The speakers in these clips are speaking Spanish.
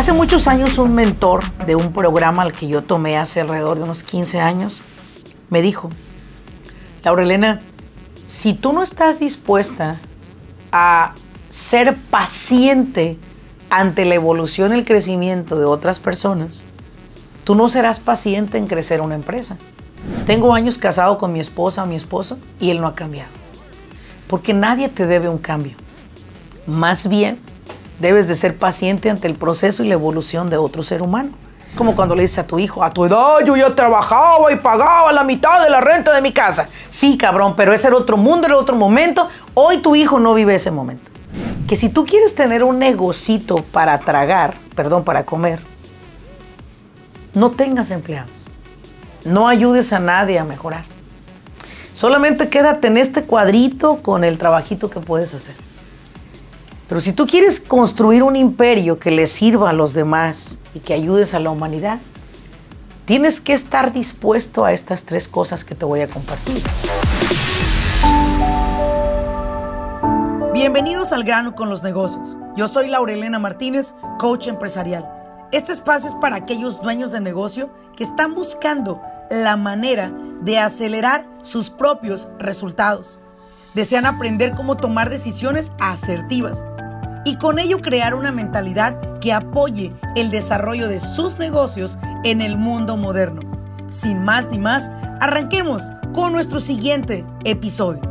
Hace muchos años un mentor de un programa al que yo tomé hace alrededor de unos 15 años me dijo, Laurelena, si tú no estás dispuesta a ser paciente ante la evolución y el crecimiento de otras personas, tú no serás paciente en crecer una empresa. Tengo años casado con mi esposa o mi esposo y él no ha cambiado. Porque nadie te debe un cambio. Más bien, debes de ser paciente ante el proceso y la evolución de otro ser humano. Como cuando le dices a tu hijo, a tu edad yo ya trabajaba y pagaba la mitad de la renta de mi casa. Sí, cabrón, pero ese era otro mundo, era otro momento. Hoy tu hijo no vive ese momento. Que si tú quieres tener un negocito para tragar, perdón, para comer, no tengas empleados. No ayudes a nadie a mejorar. Solamente quédate en este cuadrito con el trabajito que puedes hacer. Pero si tú quieres construir un imperio que le sirva a los demás y que ayudes a la humanidad, tienes que estar dispuesto a estas tres cosas que te voy a compartir. Bienvenidos al grano con los negocios. Yo soy Laurelena Martínez, coach empresarial. Este espacio es para aquellos dueños de negocio que están buscando la manera de acelerar sus propios resultados. Desean aprender cómo tomar decisiones asertivas y con ello crear una mentalidad que apoye el desarrollo de sus negocios en el mundo moderno. Sin más ni más, arranquemos con nuestro siguiente episodio.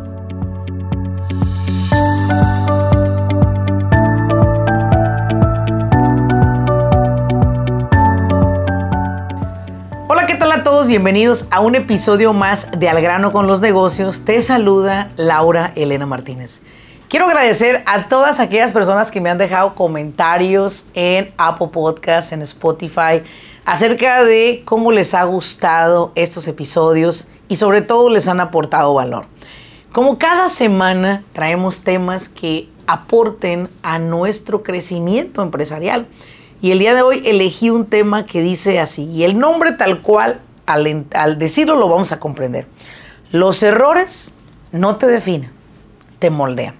Hola, ¿qué tal a todos? Bienvenidos a un episodio más de Al grano con los negocios. Te saluda Laura Elena Martínez. Quiero agradecer a todas aquellas personas que me han dejado comentarios en Apple Podcasts, en Spotify, acerca de cómo les ha gustado estos episodios y sobre todo les han aportado valor. Como cada semana traemos temas que aporten a nuestro crecimiento empresarial. Y el día de hoy elegí un tema que dice así, y el nombre tal cual, al, al decirlo lo vamos a comprender. Los errores no te definen, te moldean.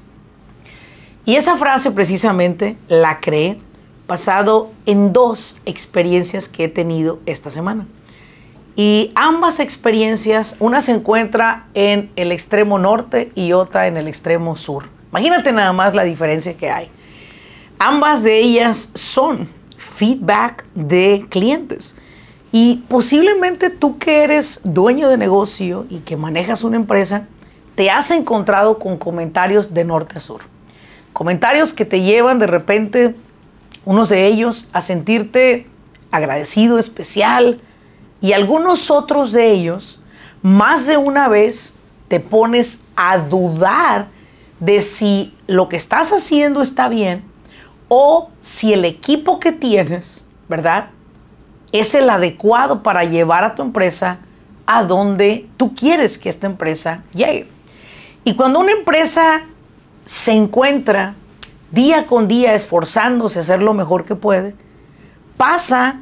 Y esa frase precisamente la creé basado en dos experiencias que he tenido esta semana. Y ambas experiencias, una se encuentra en el extremo norte y otra en el extremo sur. Imagínate nada más la diferencia que hay. Ambas de ellas son feedback de clientes. Y posiblemente tú que eres dueño de negocio y que manejas una empresa, te has encontrado con comentarios de norte a sur. Comentarios que te llevan de repente, unos de ellos, a sentirte agradecido, especial, y algunos otros de ellos, más de una vez te pones a dudar de si lo que estás haciendo está bien o si el equipo que tienes, ¿verdad? Es el adecuado para llevar a tu empresa a donde tú quieres que esta empresa llegue. Y cuando una empresa se encuentra día con día esforzándose a hacer lo mejor que puede, pasa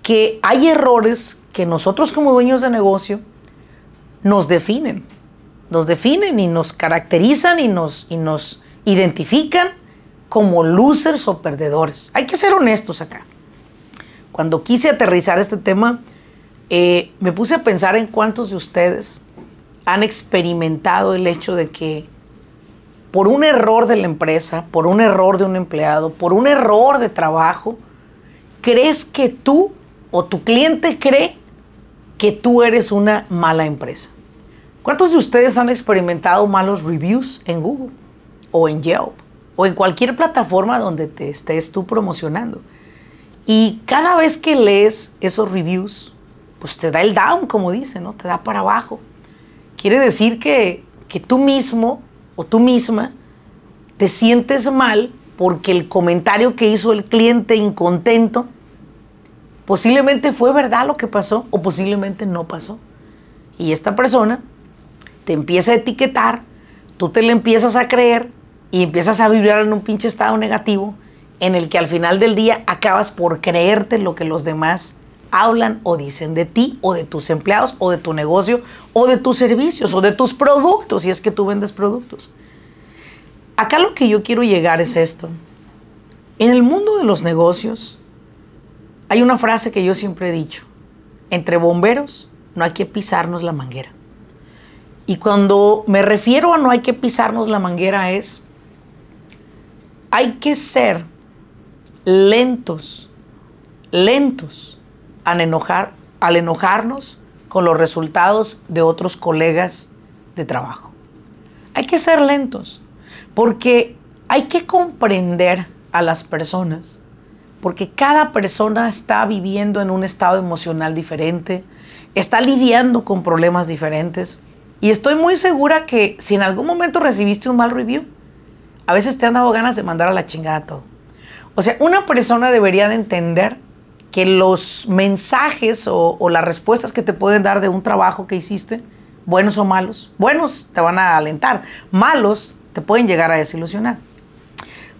que hay errores que nosotros como dueños de negocio nos definen. Nos definen y nos caracterizan y nos, y nos identifican como losers o perdedores. Hay que ser honestos acá. Cuando quise aterrizar este tema, eh, me puse a pensar en cuántos de ustedes han experimentado el hecho de que por un error de la empresa, por un error de un empleado, por un error de trabajo, crees que tú o tu cliente cree que tú eres una mala empresa. ¿Cuántos de ustedes han experimentado malos reviews en Google o en Yelp o en cualquier plataforma donde te estés tú promocionando? Y cada vez que lees esos reviews, pues te da el down, como dice, ¿no? Te da para abajo. Quiere decir que, que tú mismo tú misma te sientes mal porque el comentario que hizo el cliente incontento posiblemente fue verdad lo que pasó o posiblemente no pasó. Y esta persona te empieza a etiquetar, tú te le empiezas a creer y empiezas a vibrar en un pinche estado negativo en el que al final del día acabas por creerte lo que los demás hablan o dicen de ti o de tus empleados o de tu negocio o de tus servicios o de tus productos si es que tú vendes productos. Acá lo que yo quiero llegar es esto. En el mundo de los negocios Hay una frase que yo siempre he dicho, entre bomberos no hay que pisarnos la manguera. Y cuando me refiero a no hay que pisarnos la manguera es, hay que ser lentos, lentos al, enojar, al enojarnos con los resultados de otros colegas de trabajo. Hay que ser lentos, porque hay que comprender a las personas, porque cada persona está viviendo en un estado emocional diferente, está lidiando con problemas diferentes. Y estoy muy segura que si en algún momento recibiste un mal review, a veces te han dado ganas de mandar a la chingada todo. O sea, una persona debería de entender que los mensajes o, las respuestas que te pueden dar de un trabajo que hiciste, buenos o malos, buenos te van a alentar, malos te pueden llegar a desilusionar.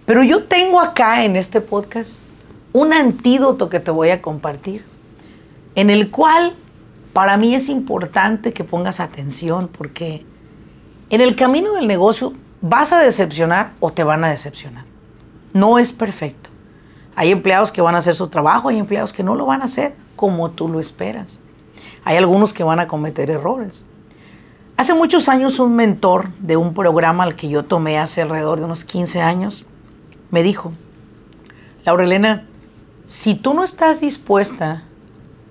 Pero yo tengo acá en este podcast un antídoto que te voy a compartir, en el cual para mí es importante que pongas atención porque en el camino del negocio vas a decepcionar o te van a decepcionar. No es perfecto. Hay empleados que van a hacer su trabajo, hay empleados que no lo van a hacer como tú lo esperas. Hay algunos que van a cometer errores. Hace muchos años un mentor de un programa al que yo tomé hace alrededor de unos 15 años me dijo, Laura Elena, si tú no estás dispuesta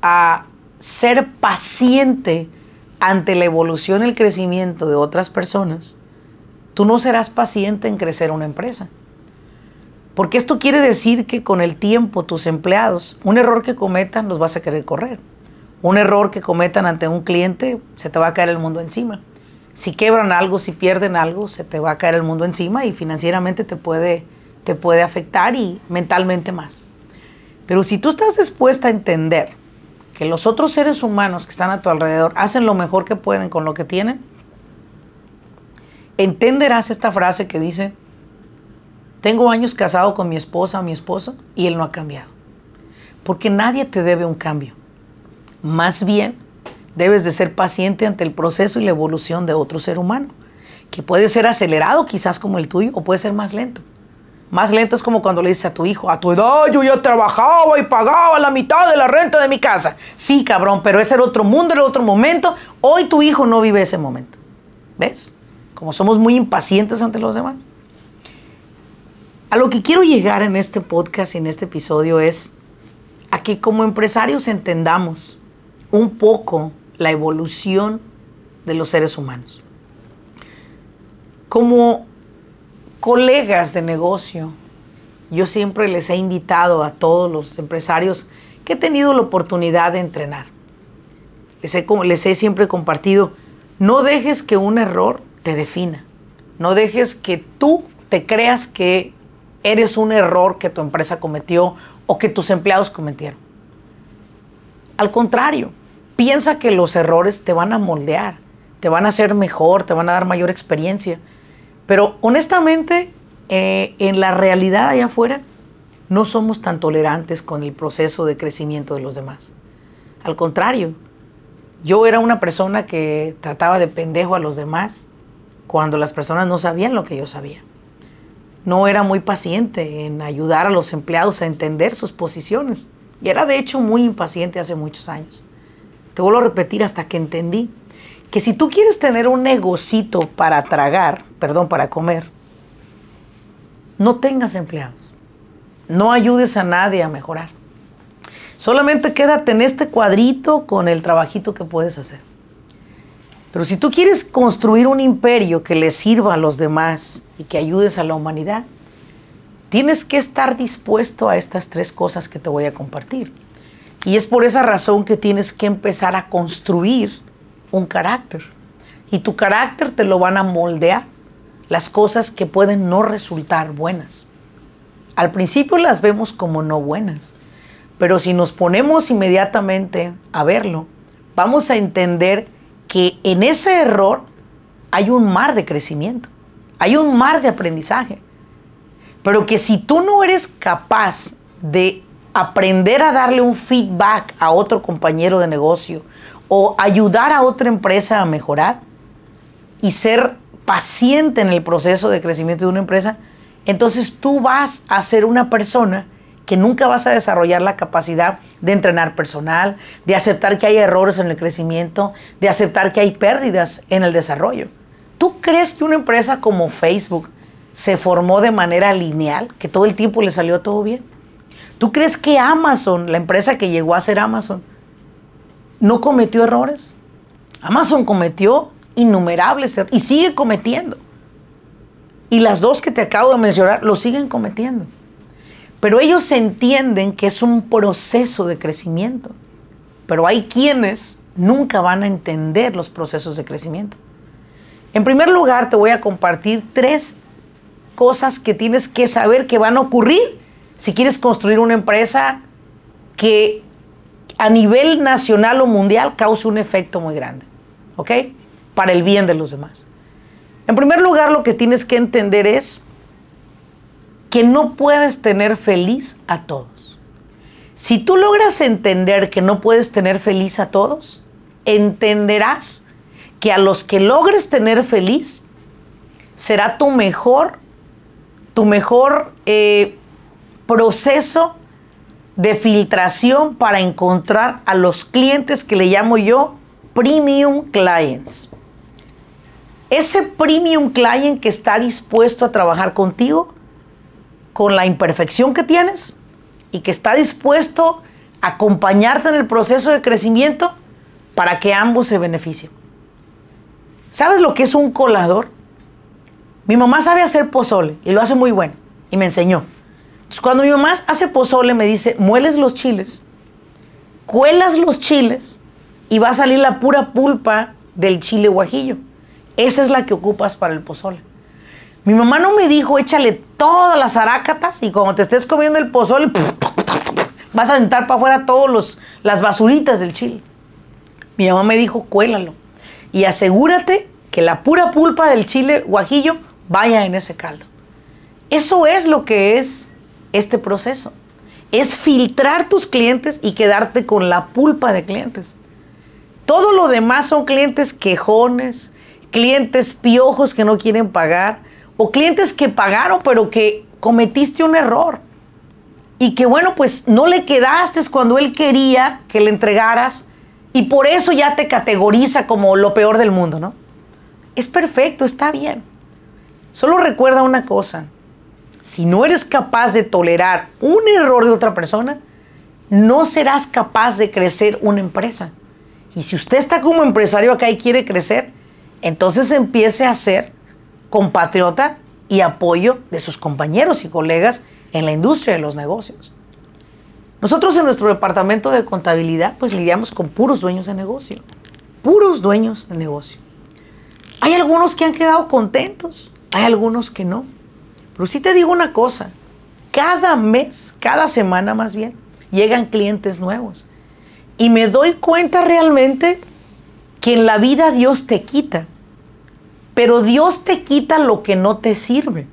a ser paciente ante la evolución y el crecimiento de otras personas, tú no serás paciente en crecer una empresa. Porque esto quiere decir que con el tiempo tus empleados, un error que cometan, los vas a querer correr. Un error que cometan ante un cliente, se te va a caer el mundo encima. Si quebran algo, si pierden algo, se te va a caer el mundo encima y financieramente te puede, te puede afectar y mentalmente más. Pero si tú estás dispuesta a entender que los otros seres humanos que están a tu alrededor hacen lo mejor que pueden con lo que tienen, entenderás esta frase que dice, tengo años casado con mi esposa o mi esposo y él no ha cambiado. Porque nadie te debe un cambio. Más bien, debes de ser paciente ante el proceso y la evolución de otro ser humano, que puede ser acelerado quizás como el tuyo o puede ser más lento. Más lento es como cuando le dices a tu hijo, a tu edad yo ya trabajaba y pagaba la mitad de la renta de mi casa. Sí, cabrón, pero ese era otro mundo, era otro momento. Hoy tu hijo no vive ese momento. ¿Ves? Como somos muy impacientes ante los demás. A lo que quiero llegar en este podcast y en este episodio es a que como empresarios entendamos un poco la evolución de los seres humanos. Como colegas de negocio. Yo siempre les he invitado a todos los empresarios que he tenido la oportunidad de entrenar. Les he, les he siempre compartido, no dejes que un error te defina. No dejes que tú te creas que eres un error que tu empresa cometió o que tus empleados cometieron. Al contrario, piensa que los errores te van a moldear, te van a hacer mejor, te van a dar mayor experiencia pero honestamente, eh, en la realidad allá afuera, no somos tan tolerantes con el proceso de crecimiento de los demás. Al contrario, yo era una persona que trataba de pendejo a los demás cuando las personas no sabían lo que yo sabía. No era muy paciente en ayudar a los empleados a entender sus posiciones. Y era de hecho muy impaciente hace muchos años. Te vuelvo a repetir hasta que entendí que si tú quieres tener un negocito para tragar, perdón, para comer, no tengas empleados. No ayudes a nadie a mejorar. Solamente quédate en este cuadrito con el trabajito que puedes hacer. Pero si tú quieres construir un imperio que le sirva a los demás y que ayudes a la humanidad, tienes que estar dispuesto a estas tres cosas que te voy a compartir. Y es por esa razón que tienes que empezar a construir un carácter. Y tu carácter te lo van a moldear las cosas que pueden no resultar buenas. Al principio las vemos como no buenas, pero si nos ponemos inmediatamente a verlo, vamos a entender que en ese error hay un mar de crecimiento, hay un mar de aprendizaje, pero que si tú no eres capaz de aprender a darle un feedback a otro compañero de negocio o ayudar a otra empresa a mejorar y ser paciente en el proceso de crecimiento de una empresa, entonces tú vas a ser una persona que nunca vas a desarrollar la capacidad de entrenar personal, de aceptar que hay errores en el crecimiento, de aceptar que hay pérdidas en el desarrollo. ¿Tú crees que una empresa como Facebook se formó de manera lineal, que todo el tiempo le salió todo bien? ¿Tú crees que Amazon, la empresa que llegó a ser Amazon, no cometió errores? Amazon cometió innumerables errores y sigue cometiendo. Y las dos que te acabo de mencionar lo siguen cometiendo. Pero ellos entienden que es un proceso de crecimiento. Pero hay quienes nunca van a entender los procesos de crecimiento. En primer lugar, te voy a compartir tres cosas que tienes que saber que van a ocurrir si quieres construir una empresa que a nivel nacional o mundial cause un efecto muy grande, ¿ok? Para el bien de los demás. En primer lugar, lo que tienes que entender es que no puedes tener feliz a todos. Si tú logras entender que no puedes tener feliz a todos, entenderás que a los que logres tener feliz será tu mejor, tu mejor eh, proceso de filtración para encontrar a los clientes que le llamo yo premium clients. Ese premium client que está dispuesto a trabajar contigo con la imperfección que tienes y que está dispuesto a acompañarte en el proceso de crecimiento para que ambos se beneficien. ¿Sabes lo que es un colador? Mi mamá sabe hacer pozole y lo hace muy bueno y me enseñó. Entonces, cuando mi mamá hace pozole me dice, mueles los chiles, cuelas los chiles y va a salir la pura pulpa del chile guajillo. Esa es la que ocupas para el pozole. Mi mamá no me dijo, échale todas las arácatas y cuando te estés comiendo el pozole, vas a sentar para afuera todas las basuritas del chile. Mi mamá me dijo, cuélalo y asegúrate que la pura pulpa del chile guajillo vaya en ese caldo. Eso es lo que es este proceso. Es filtrar tus clientes y quedarte con la pulpa de clientes. Todo lo demás son clientes quejones, clientes piojos que no quieren pagar, o clientes que pagaron pero que cometiste un error y que bueno, pues no le quedaste cuando él quería que le entregaras y por eso ya te categoriza como lo peor del mundo, ¿no? Es perfecto, está bien. Solo recuerda una cosa, si no eres capaz de tolerar un error de otra persona, no serás capaz de crecer una empresa. Y si usted está como empresario acá y quiere crecer, entonces empiece a hacer compatriota y apoyo de sus compañeros y colegas en la industria de los negocios. Nosotros en nuestro departamento de contabilidad pues lidiamos con puros dueños de negocio, puros dueños de negocio. Hay algunos que han quedado contentos, hay algunos que no. Pero sí te digo una cosa, cada mes, cada semana más bien, llegan clientes nuevos. Y me doy cuenta realmente que en la vida Dios te quita pero Dios te quita lo que no te sirve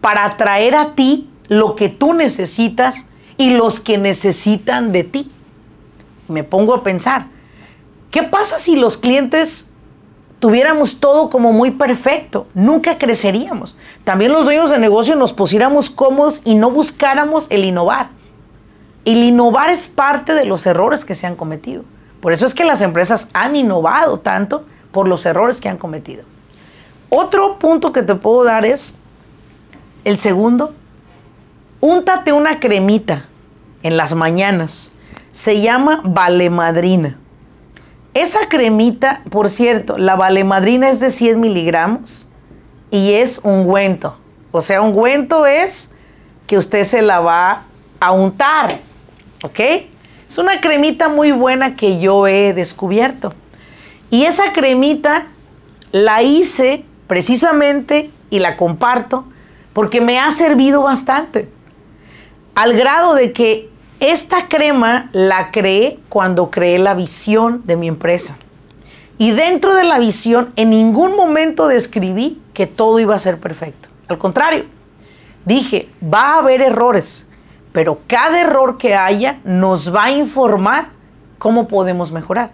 para traer a ti lo que tú necesitas y los que necesitan de ti. Me pongo a pensar, ¿qué pasa si los clientes tuviéramos todo como muy perfecto? Nunca creceríamos. También los dueños de negocio nos pusiéramos cómodos y no buscáramos el innovar. El innovar es parte de los errores que se han cometido. Por eso es que las empresas han innovado tanto por los errores que han cometido. Otro punto que te puedo dar es, el segundo, úntate una cremita en las mañanas. Se llama valemadrina. Esa cremita, por cierto, la valemadrina es de 100 miligramos y es ungüento. O sea, ungüento es que usted se la va a untar. ¿Ok? Es una cremita muy buena que yo he descubierto. Y esa cremita la hice precisamente, y la comparto, porque me ha servido bastante. Al grado de que esta crema la creé cuando creé la visión de mi empresa. Y dentro de la visión, en ningún momento describí que todo iba a ser perfecto. Al contrario, dije, va a haber errores, pero cada error que haya nos va a informar cómo podemos mejorar.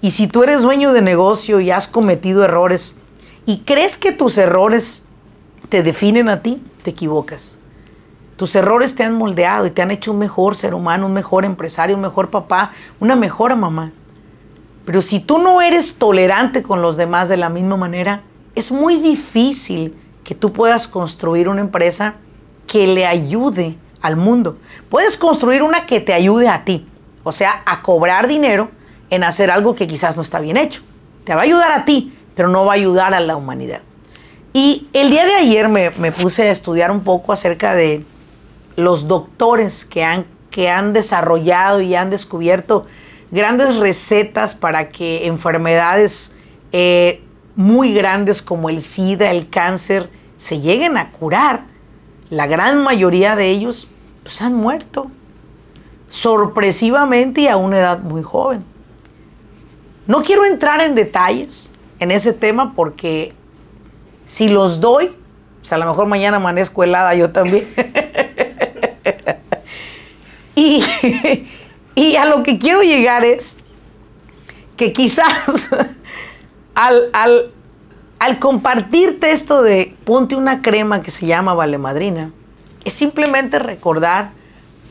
Y si tú eres dueño de negocio y has cometido errores y crees que tus errores te definen a ti, te equivocas. Tus errores te han moldeado y te han hecho un mejor ser humano, un mejor empresario, un mejor papá, una mejor mamá. Pero si tú no eres tolerante con los demás de la misma manera, es muy difícil que tú puedas construir una empresa que le ayude al mundo. Puedes construir una que te ayude a ti, o sea, a cobrar dinero en hacer algo que quizás no está bien hecho. Te va a ayudar a ti, pero no va a ayudar a la humanidad. Y el día de ayer me, puse a estudiar un poco acerca de los doctores que han, que han desarrollado y han descubierto grandes recetas para que enfermedades eh, muy grandes como el SIDA, el cáncer, se lleguen a curar. La gran mayoría de ellos pues, han muerto sorpresivamente y a una edad muy joven. No quiero entrar en detalles en ese tema porque si los doy, pues a lo mejor mañana amanezco helada yo también. y, y a lo que quiero llegar es que quizás al, al, compartirte esto de ponte una crema que se llama Vale Madrina, es simplemente recordar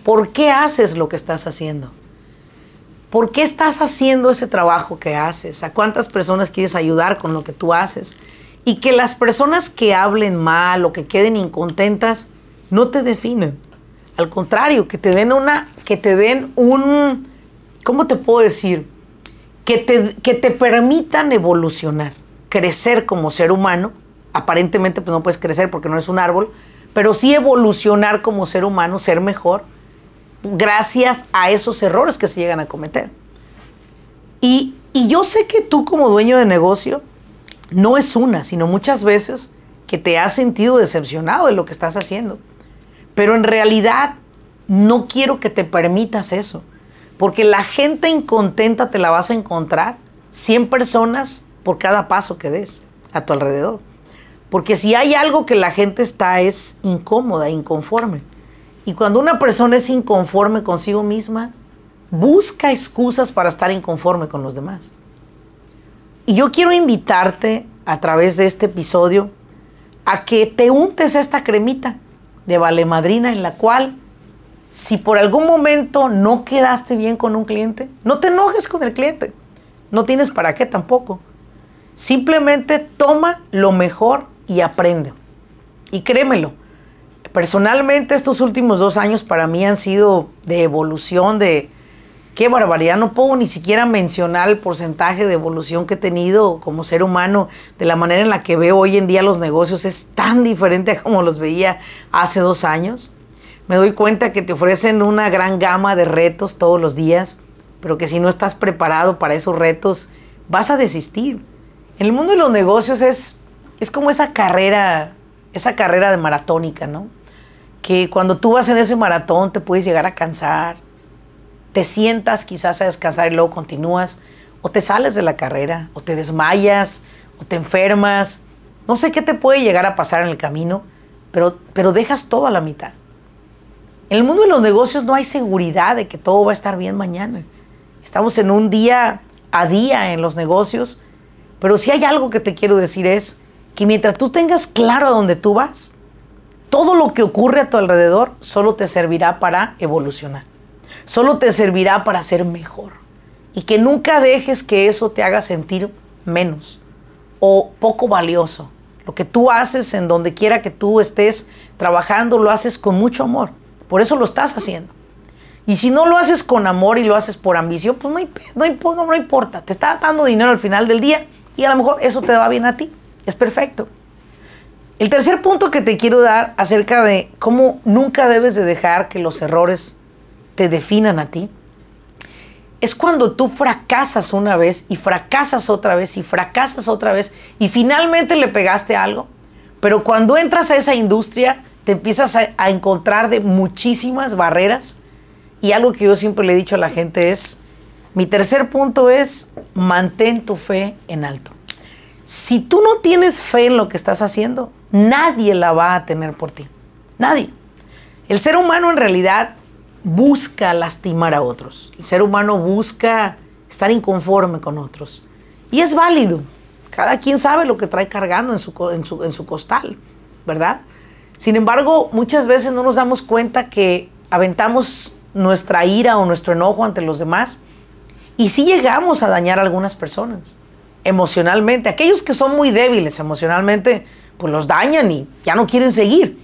por qué haces lo que estás haciendo. ¿Por qué estás haciendo ese trabajo que haces? ¿A cuántas personas quieres ayudar con lo que tú haces? Y que las personas que hablen mal o que queden incontentas no te definen. Al contrario, que te den una, que te den un, ¿cómo te puedo decir? Que te, que te permitan evolucionar, crecer como ser humano. Aparentemente pues no puedes crecer porque no eres un árbol, pero sí evolucionar como ser humano, ser mejor gracias a esos errores que se llegan a cometer. Y, yo sé que tú como dueño de negocio, no es una, sino muchas veces que te has sentido decepcionado de lo que estás haciendo. Pero en realidad no quiero que te permitas eso, porque la gente incontenta te la vas a encontrar 100 personas por cada paso que des a tu alrededor. Porque si hay algo que la gente está es incómoda, inconforme. Y cuando una persona es inconforme consigo misma, busca excusas para estar inconforme con los demás. Y yo quiero invitarte a través de este episodio a que te untes esta cremita de Vale Madrina en la cual si por algún momento no quedaste bien con un cliente, no te enojes con el cliente. No tienes para qué tampoco. Simplemente toma lo mejor y aprende. Y créemelo, Personalmente estos últimos dos años para mí han sido de evolución, de qué barbaridad, no puedo ni siquiera mencionar el porcentaje de evolución que he tenido como ser humano, de la manera en la que veo hoy en día los negocios es tan diferente a como los veía hace dos años. Me doy cuenta que te ofrecen una gran gama de retos todos los días, pero que si no estás preparado para esos retos, vas a desistir. En el mundo de los negocios es, es como esa carrera, esa carrera de maratónica, ¿no? Que cuando tú vas en ese maratón te puedes llegar a cansar, te sientas quizás a descansar y luego continúas, o te sales de la carrera, o te desmayas, o te enfermas, no sé qué te puede llegar a pasar en el camino, pero, pero dejas todo a la mitad. En el mundo de los negocios no hay seguridad de que todo va a estar bien mañana. Estamos en un día a día en los negocios, pero si hay algo que te quiero decir es que mientras tú tengas claro a dónde tú vas, todo lo que ocurre a tu alrededor solo te servirá para evolucionar. Solo te servirá para ser mejor. Y que nunca dejes que eso te haga sentir menos o poco valioso. Lo que tú haces en donde quiera que tú estés trabajando, lo haces con mucho amor. Por eso lo estás haciendo. Y si no lo haces con amor y lo haces por ambición, pues no, importa. Te está dando dinero al final del día y a lo mejor eso te va bien a ti. Es perfecto. El tercer punto que te quiero dar acerca de cómo nunca debes de dejar que los errores te definan a ti, es cuando tú fracasas una vez y fracasas otra vez y fracasas otra vez y finalmente le pegaste algo, pero cuando entras a esa industria te empiezas a, a encontrar de muchísimas barreras y algo que yo siempre le he dicho a la gente es, mi tercer punto es, mantén tu fe en alto. Si tú no tienes fe en lo que estás haciendo, nadie la va a tener por ti. Nadie. El ser humano en realidad busca lastimar a otros. El ser humano busca estar inconforme con otros. Y es válido. Cada quien sabe lo que trae cargando en su, en su, costal, ¿verdad? Sin embargo, muchas veces no nos damos cuenta que aventamos nuestra ira o nuestro enojo ante los demás y sí llegamos a dañar a algunas personas emocionalmente. Aquellos que son muy débiles emocionalmente, pues los dañan y ya no quieren seguir.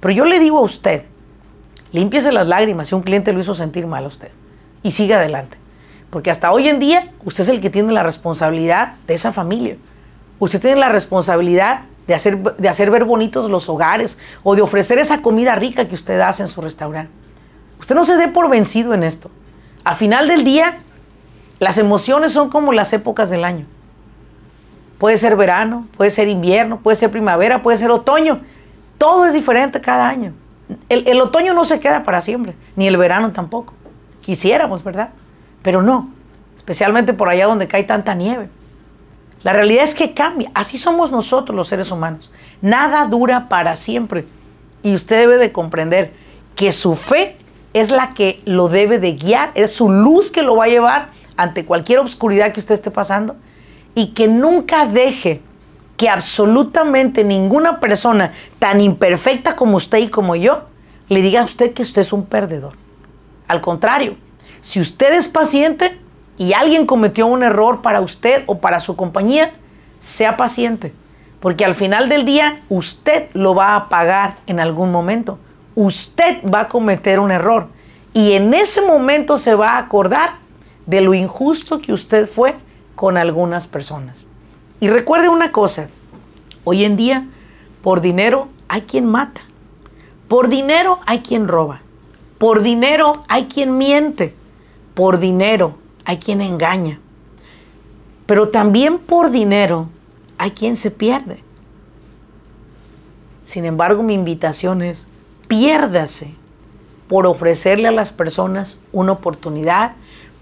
Pero yo le digo a usted, límpiese las lágrimas si un cliente lo hizo sentir mal a usted y siga adelante. Porque hasta hoy en día usted es el que tiene la responsabilidad de esa familia. Usted tiene la responsabilidad de hacer, de hacer ver bonitos los hogares o de ofrecer esa comida rica que usted hace en su restaurante. Usted no se dé por vencido en esto. A final del día, las emociones son como las épocas del año. Puede ser verano, puede ser invierno, puede ser primavera, puede ser otoño. Todo es diferente cada año. El, otoño no se queda para siempre, ni el verano tampoco. Quisiéramos, ¿verdad? Pero no, especialmente por allá donde cae tanta nieve. La realidad es que cambia. Así somos nosotros los seres humanos. Nada dura para siempre. Y usted debe de comprender que su fe es la que lo debe de guiar, es su luz que lo va a llevar ante cualquier obscuridad que usted esté pasando y que nunca deje que absolutamente ninguna persona tan imperfecta como usted y como yo le diga a usted que usted es un perdedor. Al contrario, si usted es paciente y alguien cometió un error para usted o para su compañía, sea paciente, porque al final del día usted lo va a pagar en algún momento. Usted va a cometer un error y en ese momento se va a acordar de lo injusto que usted fue con algunas personas. Y recuerde una cosa, hoy en día por dinero hay quien mata, por dinero hay quien roba, por dinero hay quien miente, por dinero hay quien engaña, pero también por dinero hay quien se pierde. Sin embargo, mi invitación es, piérdase por ofrecerle a las personas una oportunidad,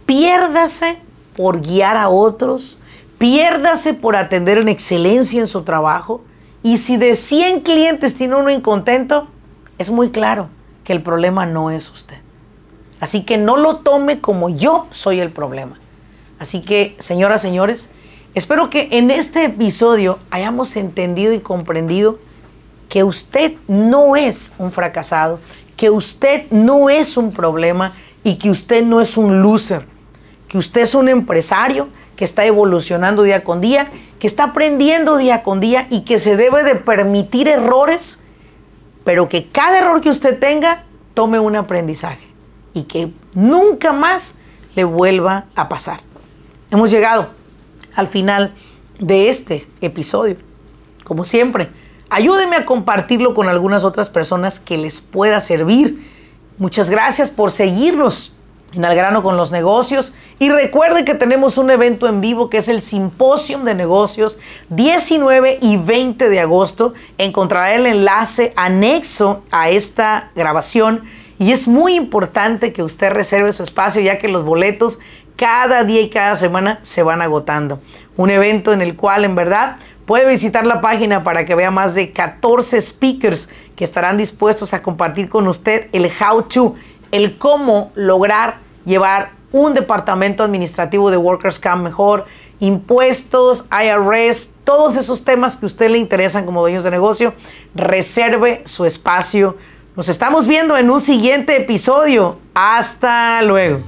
piérdase por guiar a otros, piérdase por atender en excelencia en su trabajo. Y si de 100 clientes tiene uno incontento, es muy claro que el problema no es usted. Así que no lo tome como yo soy el problema. Así que, señoras, señores, espero que en este episodio hayamos entendido y comprendido que usted no es un fracasado, que usted no es un problema y que usted no es un loser que usted es un empresario que está evolucionando día con día, que está aprendiendo día con día y que se debe de permitir errores, pero que cada error que usted tenga tome un aprendizaje y que nunca más le vuelva a pasar. Hemos llegado al final de este episodio. Como siempre, ayúdeme a compartirlo con algunas otras personas que les pueda servir. Muchas gracias por seguirnos en Al grano con los negocios. Y recuerde que tenemos un evento en vivo que es el Simposium de Negocios 19 y 20 de agosto. Encontrará el enlace anexo a esta grabación. Y es muy importante que usted reserve su espacio ya que los boletos cada día y cada semana se van agotando. Un evento en el cual en verdad puede visitar la página para que vea más de 14 speakers que estarán dispuestos a compartir con usted el how to el cómo lograr llevar un departamento administrativo de Workers Camp mejor, impuestos, IRS, todos esos temas que a usted le interesan como dueños de negocio, reserve su espacio. Nos estamos viendo en un siguiente episodio. Hasta luego.